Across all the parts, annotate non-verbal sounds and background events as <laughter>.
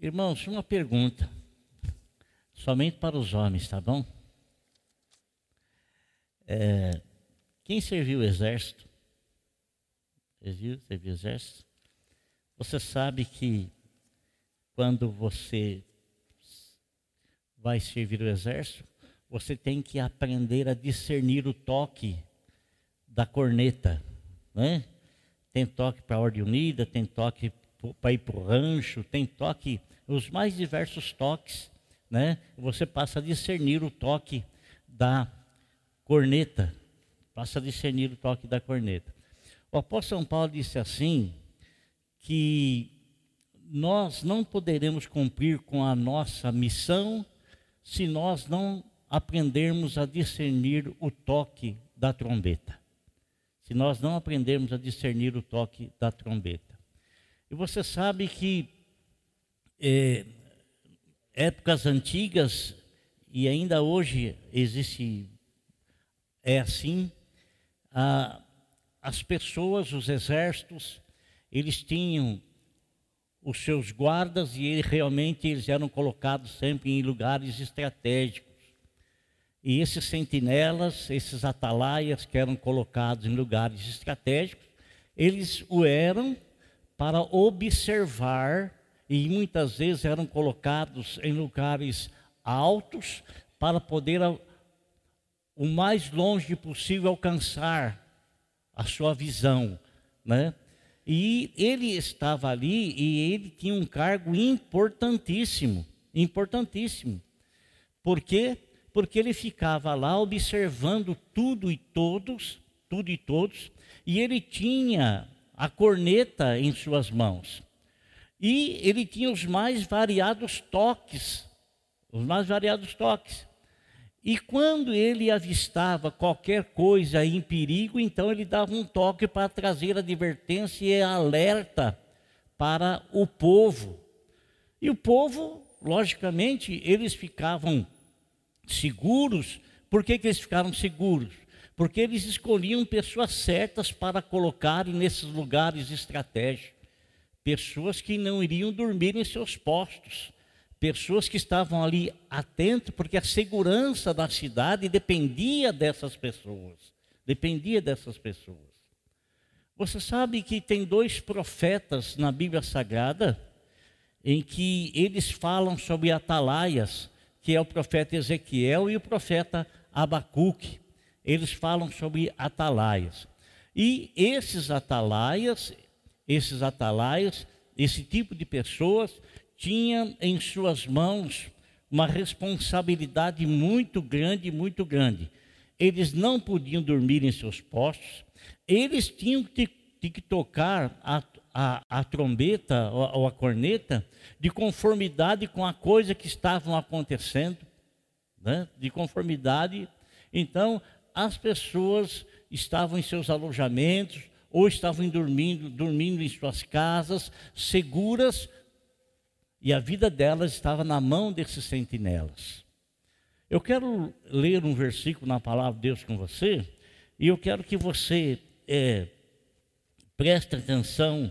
Irmãos, uma pergunta. Somente para os homens, tá bom? É, quem serviu o exército? Você viu? Serviu o exército? Você sabe que quando você vai servir o exército, você tem que aprender a discernir o toque da corneta, né? Tem toque para a ordem unida, tem toque para ir para o rancho, tem toque, os mais diversos toques, né? Você passa a discernir o toque da corneta, passa a discernir o toque da corneta. O apóstolo São Paulo disse assim, que nós não poderemos cumprir com a nossa missão se nós não aprendermos a discernir o toque da trombeta. Se nós não aprendermos a discernir o toque da trombeta. E você sabe que é, épocas antigas, e ainda hoje existe é assim, ah, as pessoas, os exércitos, eles tinham os seus guardas e ele, realmente eles eram colocados sempre em lugares estratégicos. E esses sentinelas, esses atalaias que eram colocados em lugares estratégicos, eles o eram para observar e muitas vezes eram colocados em lugares altos para poder o mais longe possível alcançar a sua visão, né? E ele estava ali e ele tinha um cargo importantíssimo, importantíssimo. Por quê? Porque ele ficava lá observando tudo e todos, tudo e todos, e ele tinha a corneta em suas mãos. E ele tinha os mais variados toques, os mais variados toques. E quando ele avistava qualquer coisa em perigo, então ele dava um toque para trazer advertência e alerta para o povo. E o povo, logicamente, eles ficavam seguros. Por que, que eles ficaram seguros? Porque eles escolhiam pessoas certas para colocarem nesses lugares estratégicos. Pessoas que não iriam dormir em seus postos pessoas que estavam ali atentas, porque a segurança da cidade dependia dessas pessoas. Dependia dessas pessoas. Você sabe que tem dois profetas na Bíblia Sagrada em que eles falam sobre atalaias, que é o profeta Ezequiel e o profeta Abacuque. Eles falam sobre atalaias. E esses atalaias, esses atalaias, esse tipo de pessoas, tinha em suas mãos uma responsabilidade muito grande, muito grande. Eles não podiam dormir em seus postos, eles tinham que, que tocar a, a, a trombeta ou, ou a corneta de conformidade com a coisa que estavam acontecendo, né? de conformidade. Então, as pessoas estavam em seus alojamentos ou estavam dormindo, dormindo em suas casas, seguras, e a vida delas estava na mão desses sentinelas. Eu quero ler um versículo na palavra de Deus com você, e eu quero que você é, preste atenção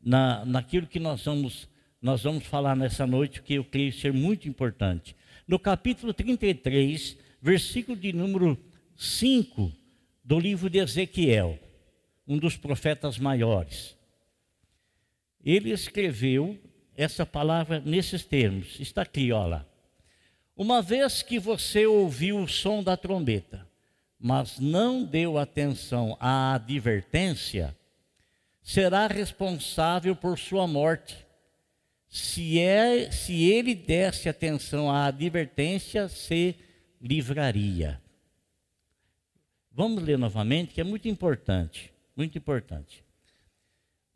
na, naquilo que nós vamos, nós vamos falar nessa noite, que eu creio ser muito importante. No capítulo 33, versículo de número 5 do livro de Ezequiel, um dos profetas maiores. Ele escreveu essa palavra nesses termos. Está aqui, olha. Uma vez que você ouviu o som da trombeta, mas não deu atenção à advertência, será responsável por sua morte. Se, é, se ele desse atenção à advertência, se livraria. Vamos ler novamente, que é muito importante, muito importante.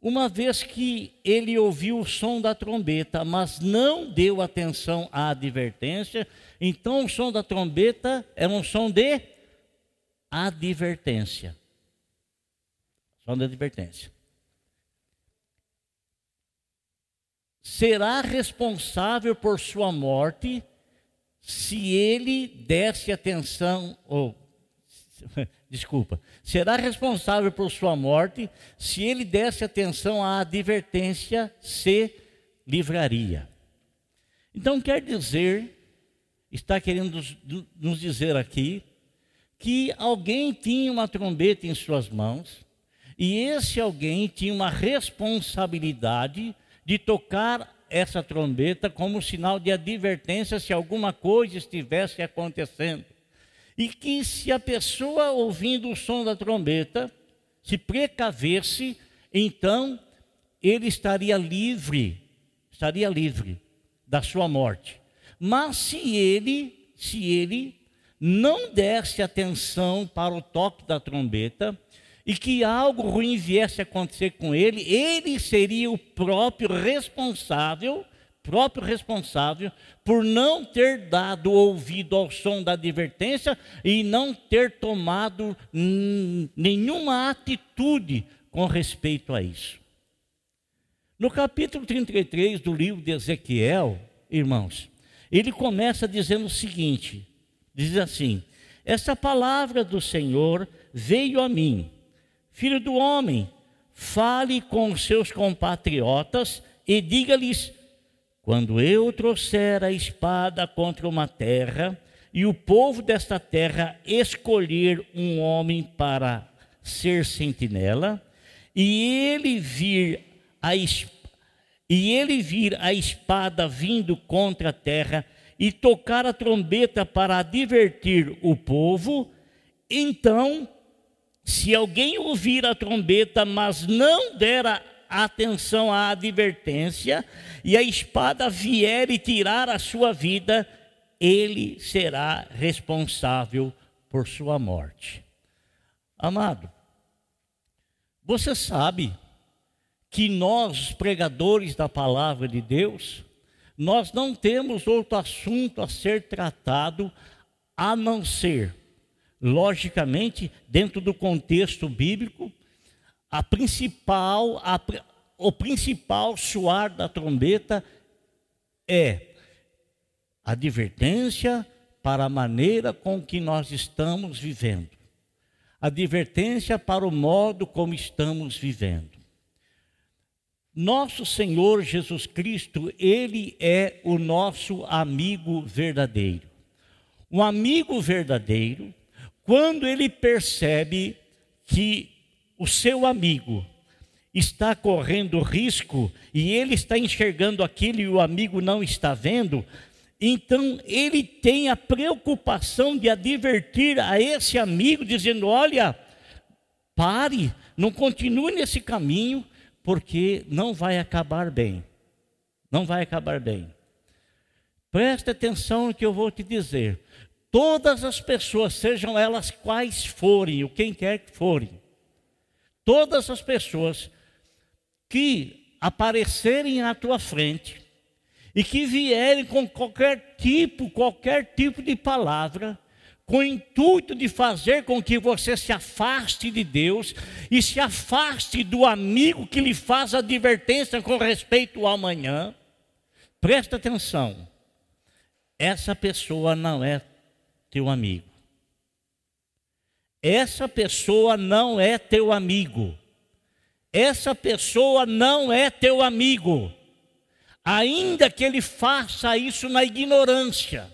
Uma vez que ele ouviu o som da trombeta, mas não deu atenção à advertência, então o som da trombeta era um som de advertência. Som de advertência. Será responsável por sua morte se ele desse atenção, ou <laughs> desculpa, será responsável por sua morte se ele desse atenção à advertência, se livraria. Então quer dizer, está querendo nos dizer aqui, que alguém tinha uma trombeta em suas mãos, e esse alguém tinha uma responsabilidade de tocar essa trombeta como sinal de advertência se alguma coisa estivesse acontecendo. E que se a pessoa ouvindo o som da trombeta se precavesse, então ele estaria livre, estaria livre da sua morte. Mas se ele, se ele não desse atenção para o toque da trombeta e que algo ruim viesse a acontecer com ele, ele seria o próprio responsável, próprio responsável por não ter dado ouvido ao som da advertência e não ter tomado nenhuma atitude com respeito a isso. No capítulo 33 do livro de Ezequiel, irmãos, ele começa dizendo o seguinte: diz assim: Essa palavra do Senhor veio a mim, filho do homem, fale com os seus compatriotas e diga-lhes: Quando eu trouxer a espada contra uma terra, e o povo desta terra escolher um homem para ser sentinela, e ele vir a e ele vir a espada vindo contra a terra e tocar a trombeta para advertir o povo, então, se alguém ouvir a trombeta, mas não der atenção à advertência, e a espada vier e tirar a sua vida, ele será responsável por sua morte. Amado, você sabe que nós, pregadores da palavra de Deus, nós não temos outro assunto a ser tratado a não ser, logicamente, dentro do contexto bíblico, a principal, a, o principal soar da trombeta é advertência para a maneira com que nós estamos vivendo, advertência para o modo como estamos vivendo. Nosso Senhor Jesus Cristo, Ele é o nosso amigo verdadeiro. Um amigo verdadeiro, quando ele percebe que o seu amigo está correndo risco e ele está enxergando aquilo e o amigo não está vendo, então ele tem a preocupação de advertir a esse amigo, dizendo: Olha, pare, não continue nesse caminho, porque não vai acabar bem. Não vai acabar bem. Preste atenção no que eu vou te dizer. Todas as pessoas, sejam elas quais forem, ou quem quer que forem, todas as pessoas que aparecerem à tua frente e que vierem com qualquer tipo, qualquer tipo de palavra, com o intuito de fazer com que você se afaste de Deus e se afaste do amigo que lhe faz advertência com respeito ao amanhã. Presta atenção, essa pessoa não é teu amigo. Essa pessoa não é teu amigo. Essa pessoa não é teu amigo. Ainda que ele faça isso na ignorância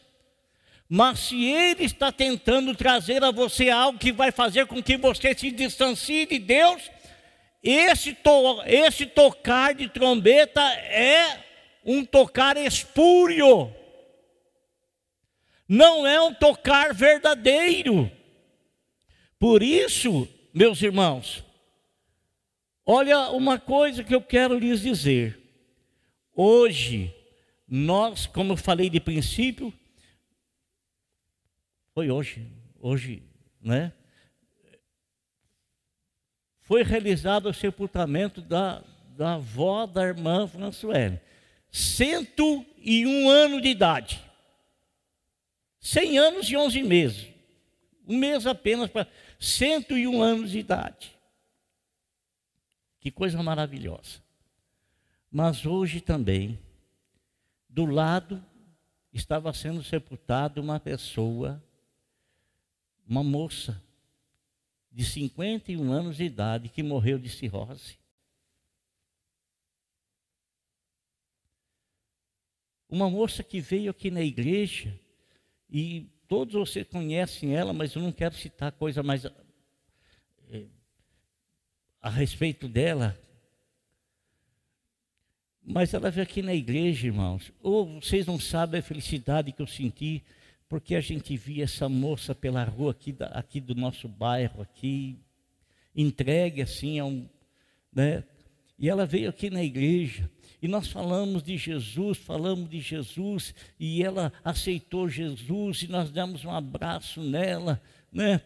mas se ele está tentando trazer a você algo que vai fazer com que você se distancie de Deus, esse, to, esse tocar de trombeta é um tocar espúrio. Não é um tocar verdadeiro. Por isso, meus irmãos, olha uma coisa que eu quero lhes dizer. Hoje, nós, como eu falei de princípio, foi hoje, hoje, né? Foi realizado o sepultamento da, da avó da irmã Françoise. 101 anos de idade. 100 anos e 11 meses. Um mês apenas para 101 anos de idade. Que coisa maravilhosa. Mas hoje também, do lado, estava sendo sepultada uma pessoa uma moça de 51 anos de idade que morreu de cirrose. uma moça que veio aqui na igreja, e todos vocês conhecem ela, mas eu não quero citar coisa mais a, é, a respeito dela. Mas ela veio aqui na igreja, irmãos. Ou vocês não sabem a felicidade que eu senti, porque a gente via essa moça pela rua aqui, da, aqui do nosso bairro, aqui, entregue assim a um. Né? E ela veio aqui na igreja. E nós falamos de Jesus, falamos de Jesus, e ela aceitou Jesus, e nós damos um abraço nela, né?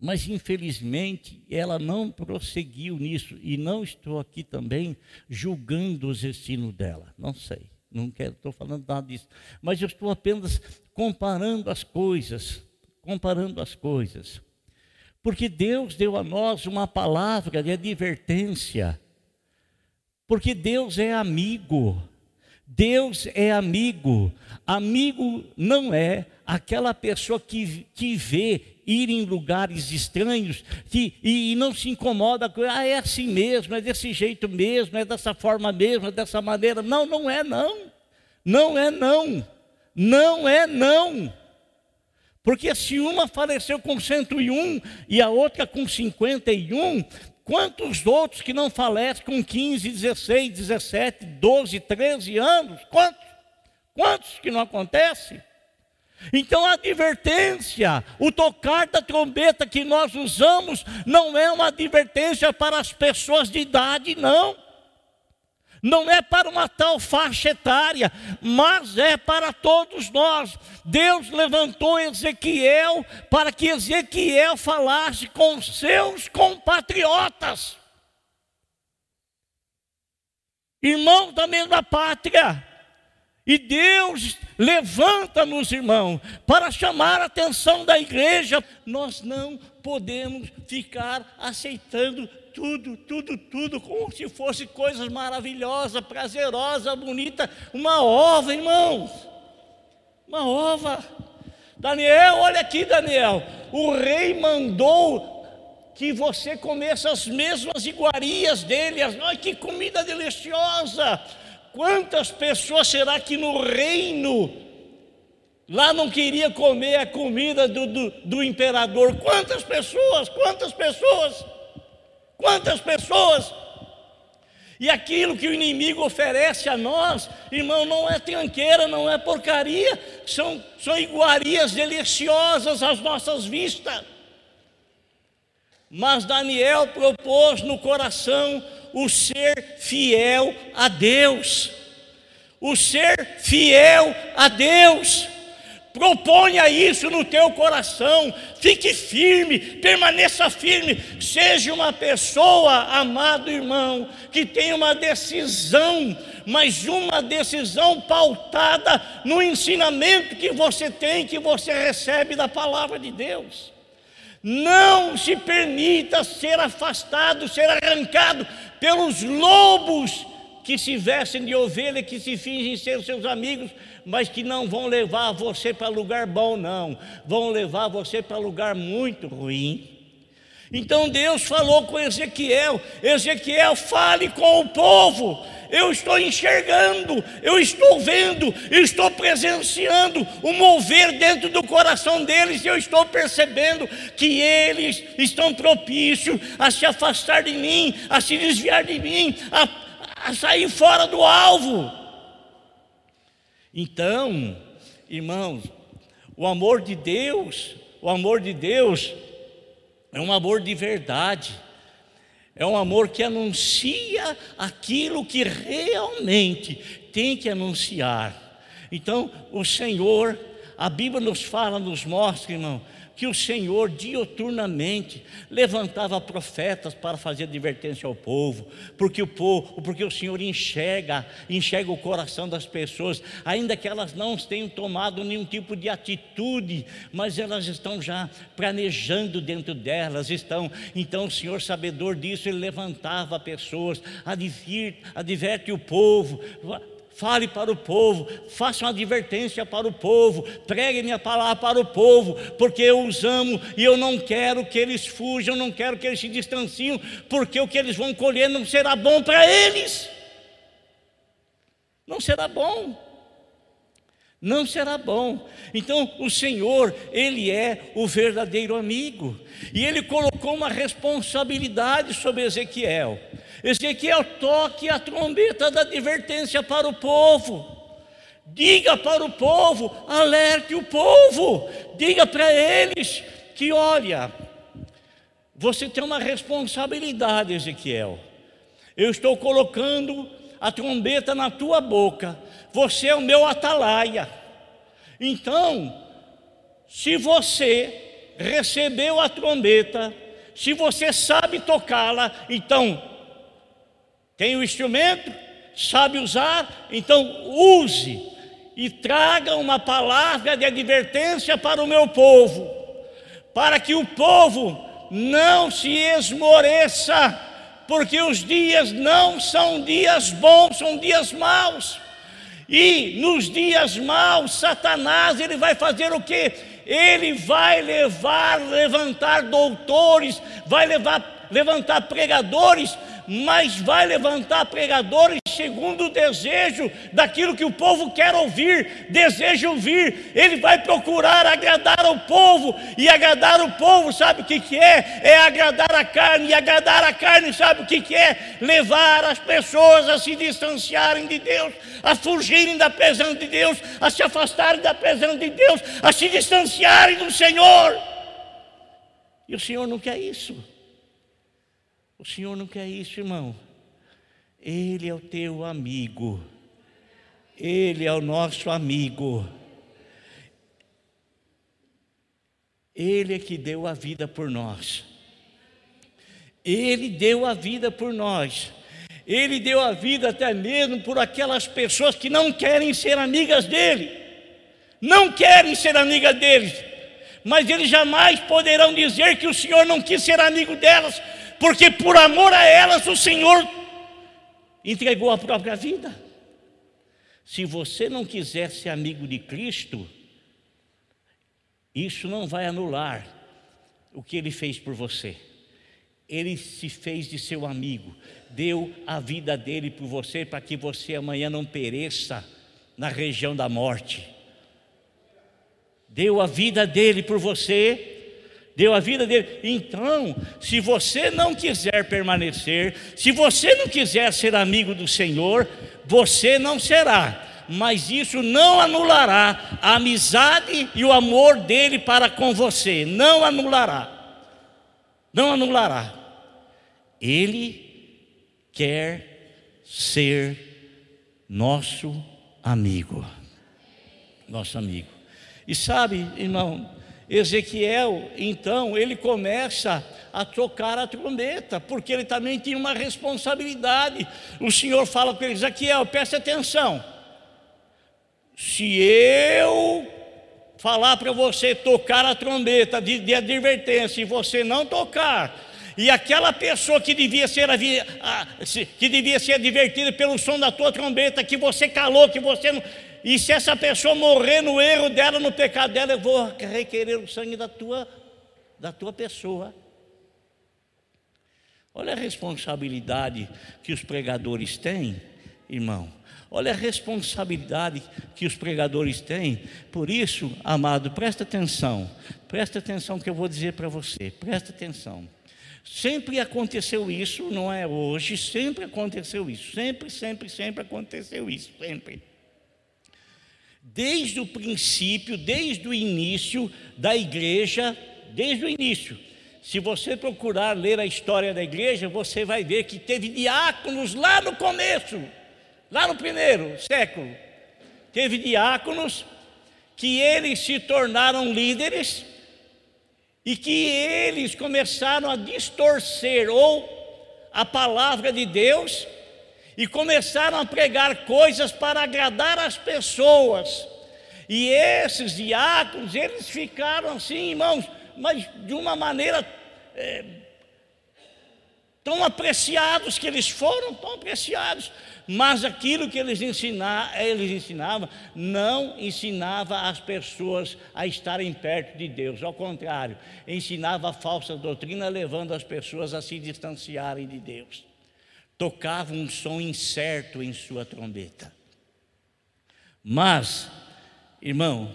Mas infelizmente ela não prosseguiu nisso, e não estou aqui também julgando os destinos dela, não sei, não quero, estou falando nada disso, mas eu estou apenas comparando as coisas, comparando as coisas. Porque Deus deu a nós uma palavra de advertência porque Deus é amigo. Deus é amigo. Amigo não é aquela pessoa que, que vê ir em lugares estranhos que, e, e não se incomoda com, ah, é assim mesmo, é desse jeito mesmo, é dessa forma mesmo, é dessa maneira. Não, não é não. Não é não. Não é não. Porque se uma faleceu com 101 e a outra com 51, Quantos outros que não falecem com 15, 16, 17, 12, 13 anos? Quantos? Quantos que não acontece? Então a advertência, o tocar da trombeta que nós usamos, não é uma advertência para as pessoas de idade, não não é para uma tal faixa etária, mas é para todos nós. Deus levantou Ezequiel para que Ezequiel falasse com seus compatriotas, irmãos da mesma pátria. E Deus levanta-nos, irmão, para chamar a atenção da igreja. Nós não podemos ficar aceitando tudo, tudo, tudo, como se fosse coisas maravilhosas, prazerosas, bonita, uma ova, irmãos. Uma ova. Daniel, olha aqui, Daniel. O rei mandou que você comesse as mesmas iguarias dele. Ai, que comida deliciosa! Quantas pessoas será que no reino lá não queria comer a comida do, do, do imperador? Quantas pessoas? Quantas pessoas? Quantas pessoas? E aquilo que o inimigo oferece a nós, irmão, não é tranqueira, não é porcaria, são, são iguarias deliciosas às nossas vistas. Mas Daniel propôs no coração o ser fiel a Deus, o ser fiel a Deus. Proponha isso no teu coração, fique firme, permaneça firme, seja uma pessoa, amado irmão, que tenha uma decisão, mas uma decisão pautada no ensinamento que você tem, que você recebe da palavra de Deus. Não se permita ser afastado, ser arrancado pelos lobos que se vestem de ovelha, que se fingem ser seus amigos, mas que não vão levar você para lugar bom, não, vão levar você para lugar muito ruim. Então Deus falou com Ezequiel: Ezequiel, fale com o povo. Eu estou enxergando, eu estou vendo, eu estou presenciando o mover dentro do coração deles, eu estou percebendo que eles estão propícios a se afastar de mim, a se desviar de mim, a, a sair fora do alvo. Então, irmãos, o amor de Deus, o amor de Deus é um amor de verdade. É um amor que anuncia aquilo que realmente tem que anunciar. Então, o Senhor, a Bíblia nos fala, nos mostra, irmão, que o Senhor dioturnamente levantava profetas para fazer advertência ao povo, porque o povo, porque o Senhor enxerga, enxerga o coração das pessoas, ainda que elas não tenham tomado nenhum tipo de atitude, mas elas estão já planejando dentro delas, estão. Então o Senhor, sabedor disso, ele levantava pessoas, adverte, adverte o povo, fale para o povo, faça uma advertência para o povo, pregue minha palavra para o povo, porque eu os amo e eu não quero que eles fujam, não quero que eles se distanciem, porque o que eles vão colher não será bom para eles. Não será bom. Não será bom. Então, o Senhor, Ele é o verdadeiro amigo. E Ele colocou uma responsabilidade sobre Ezequiel. Ezequiel, toque a trombeta da advertência para o povo. Diga para o povo, alerte o povo. Diga para eles que, olha, você tem uma responsabilidade, Ezequiel. Eu estou colocando a trombeta na tua boca você é o meu atalaia. Então, se você recebeu a trombeta, se você sabe tocá-la, então tem o instrumento, sabe usar, então use e traga uma palavra de advertência para o meu povo, para que o povo não se esmoreça, porque os dias não são dias bons, são dias maus. E nos dias maus, Satanás, ele vai fazer o quê? Ele vai levar, levantar doutores, vai levar, levantar pregadores mas vai levantar pregadores segundo o desejo daquilo que o povo quer ouvir, deseja ouvir. Ele vai procurar agradar ao povo, e agradar o povo, sabe o que, que é? É agradar a carne, e agradar a carne, sabe o que, que é? Levar as pessoas a se distanciarem de Deus, a fugirem da presença de Deus, a se afastarem da presença de Deus, a se distanciarem do Senhor. E o Senhor não quer isso. O Senhor não quer isso, irmão. Ele é o teu amigo. Ele é o nosso amigo. Ele é que deu a vida por nós. Ele deu a vida por nós. Ele deu a vida até mesmo por aquelas pessoas que não querem ser amigas dele. Não querem ser amigas deles. Mas eles jamais poderão dizer que o Senhor não quis ser amigo delas, porque por amor a elas o Senhor entregou a própria vida. Se você não quiser ser amigo de Cristo, isso não vai anular o que ele fez por você. Ele se fez de seu amigo, deu a vida dele por você para que você amanhã não pereça na região da morte. Deu a vida dele por você deu a vida dele. Então, se você não quiser permanecer, se você não quiser ser amigo do Senhor, você não será. Mas isso não anulará a amizade e o amor dele para com você. Não anulará. Não anulará. Ele quer ser nosso amigo. Nosso amigo. E sabe, irmão, Ezequiel, então, ele começa a tocar a trombeta, porque ele também tinha uma responsabilidade. O Senhor fala para ele: Ezequiel, preste atenção. Se eu falar para você tocar a trombeta de, de advertência e você não tocar, e aquela pessoa que devia ser que devia ser advertida pelo som da tua trombeta, que você calou, que você não e se essa pessoa morrer no erro dela, no pecado dela, eu vou requerer o sangue da tua, da tua pessoa. Olha a responsabilidade que os pregadores têm, irmão. Olha a responsabilidade que os pregadores têm. Por isso, amado, presta atenção. Presta atenção que eu vou dizer para você. Presta atenção. Sempre aconteceu isso, não é hoje, sempre aconteceu isso. Sempre, sempre, sempre aconteceu isso. Sempre desde o princípio, desde o início da igreja, desde o início. Se você procurar ler a história da igreja, você vai ver que teve diáconos lá no começo, lá no primeiro século. Teve diáconos que eles se tornaram líderes e que eles começaram a distorcer ou a palavra de Deus e começaram a pregar coisas para agradar as pessoas. E esses diáconos, eles ficaram assim, irmãos, mas de uma maneira é, tão apreciados que eles foram, tão apreciados. Mas aquilo que eles, ensinavam, eles ensinavam não ensinava as pessoas a estarem perto de Deus, ao contrário, ensinava a falsa doutrina, levando as pessoas a se distanciarem de Deus tocava um som incerto em sua trombeta. Mas Irmão,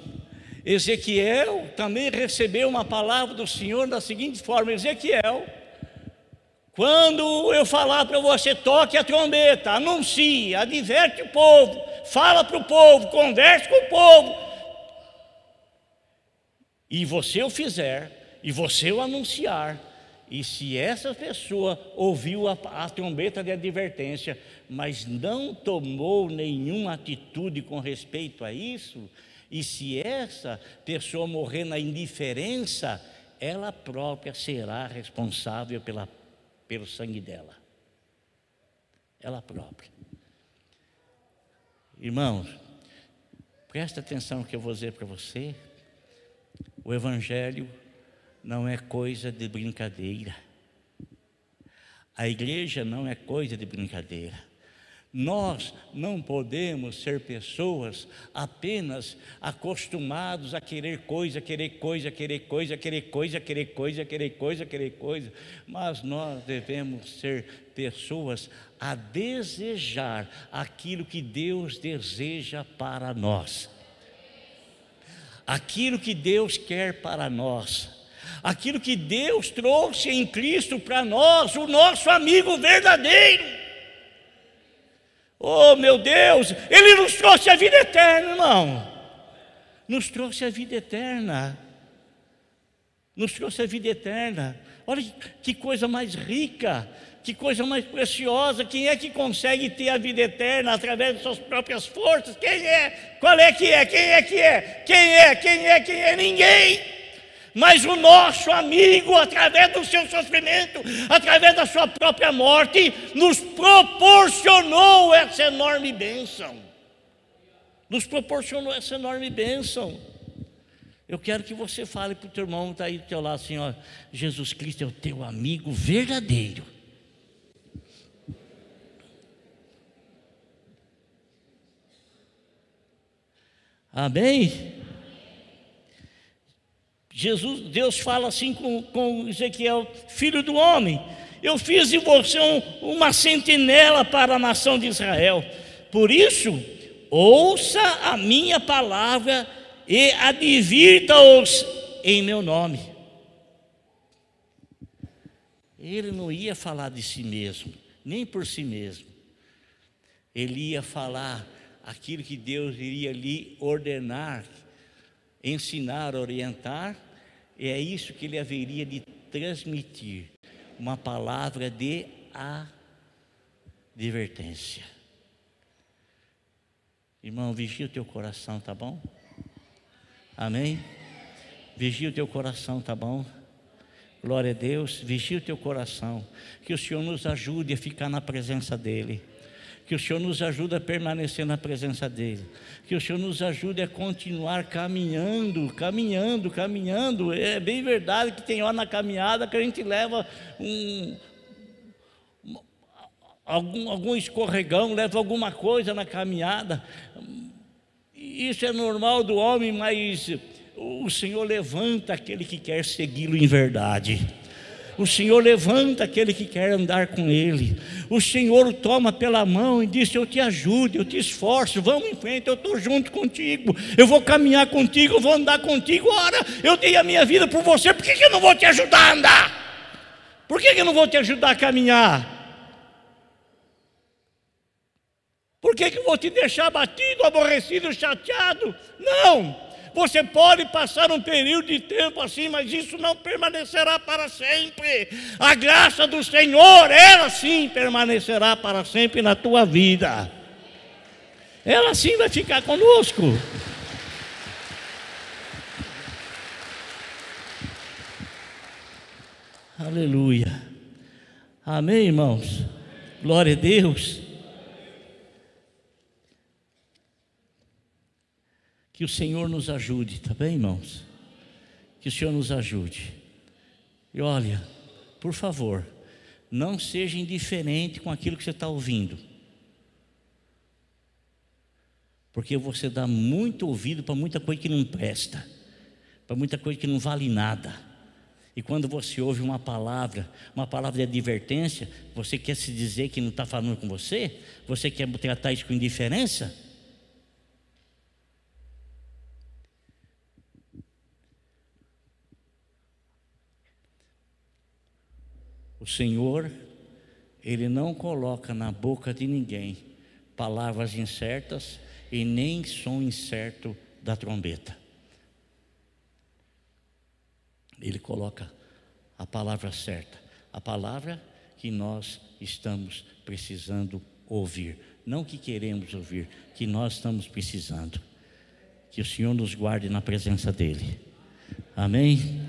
Ezequiel também recebeu uma palavra do Senhor da seguinte forma: Ezequiel, quando eu falar para você, toque a trombeta, anuncie, adverte o povo, fala para o povo, converse com o povo. E você o fizer, e você o anunciar, e se essa pessoa ouviu a, a, trombeta de advertência, mas não tomou nenhuma atitude com respeito a isso, e se essa pessoa morrer na indiferença, ela própria será responsável pela, pelo sangue dela. Ela própria. Irmãos, presta atenção no que eu vou dizer para você. O Evangelho não é coisa de brincadeira. A igreja não é coisa de brincadeira. Nós não podemos ser pessoas apenas acostumados a querer coisa, querer coisa, querer coisa, querer coisa, querer coisa, querer coisa, querer coisa, mas nós devemos ser pessoas a desejar aquilo que Deus deseja para nós. Aquilo que Deus quer para nós aquilo que Deus trouxe em Cristo para nós, o nosso amigo verdadeiro. Oh, meu Deus, Ele nos trouxe a vida eterna, irmão. Nos trouxe a vida eterna. Nos trouxe a vida eterna. Olha que coisa mais rica, que coisa mais preciosa. Quem é que consegue ter a vida eterna através de suas próprias forças? Quem é? Qual é que é? Quem é que é? Quem é? Quem é? Quem é? Ninguém mas o nosso amigo, através do seu sofrimento, através da sua própria morte, nos proporcionou essa enorme bênção. Nos proporcionou essa enorme bênção. Eu quero que você fale para o teu irmão que está aí do teu lado assim: ó, Jesus Cristo é o teu amigo verdadeiro. Amém? Jesus, Deus fala assim com, com Ezequiel, filho do homem, eu fiz de você um, uma sentinela para a nação de Israel. Por isso, ouça a minha palavra e advirta-os em meu nome. Ele não ia falar de si mesmo, nem por si mesmo. Ele ia falar aquilo que Deus iria lhe ordenar, ensinar, orientar é isso que ele haveria de transmitir, uma palavra de advertência. Irmão, vigia o teu coração, tá bom? Amém? Vigia o teu coração, tá bom? Glória a Deus, vigia o teu coração. Que o Senhor nos ajude a ficar na presença dEle que o Senhor nos ajude a permanecer na presença dEle, que o Senhor nos ajude a continuar caminhando, caminhando, caminhando. É bem verdade que tem hora na caminhada que a gente leva um, algum, algum escorregão, leva alguma coisa na caminhada. Isso é normal do homem, mas o Senhor levanta aquele que quer segui-lo em verdade. O Senhor levanta aquele que quer andar com Ele. O Senhor o toma pela mão e diz: Eu te ajudo, eu te esforço, vamos em frente, eu estou junto contigo, eu vou caminhar contigo, eu vou andar contigo. Ora, eu dei a minha vida por você, por que, que eu não vou te ajudar a andar? Por que, que eu não vou te ajudar a caminhar? Por que, que eu vou te deixar batido, aborrecido, chateado? Não! Você pode passar um período de tempo assim, mas isso não permanecerá para sempre. A graça do Senhor, ela sim permanecerá para sempre na tua vida. Ela sim vai ficar conosco. Aleluia. Amém, irmãos? Glória a Deus. Que o Senhor nos ajude, tá bem, irmãos? Que o Senhor nos ajude. E olha, por favor, não seja indiferente com aquilo que você está ouvindo. Porque você dá muito ouvido para muita coisa que não presta, para muita coisa que não vale nada. E quando você ouve uma palavra, uma palavra de advertência, você quer se dizer que não está falando com você? Você quer tratar isso com indiferença? O Senhor, Ele não coloca na boca de ninguém palavras incertas e nem som incerto da trombeta. Ele coloca a palavra certa, a palavra que nós estamos precisando ouvir, não que queremos ouvir, que nós estamos precisando. Que o Senhor nos guarde na presença dEle. Amém?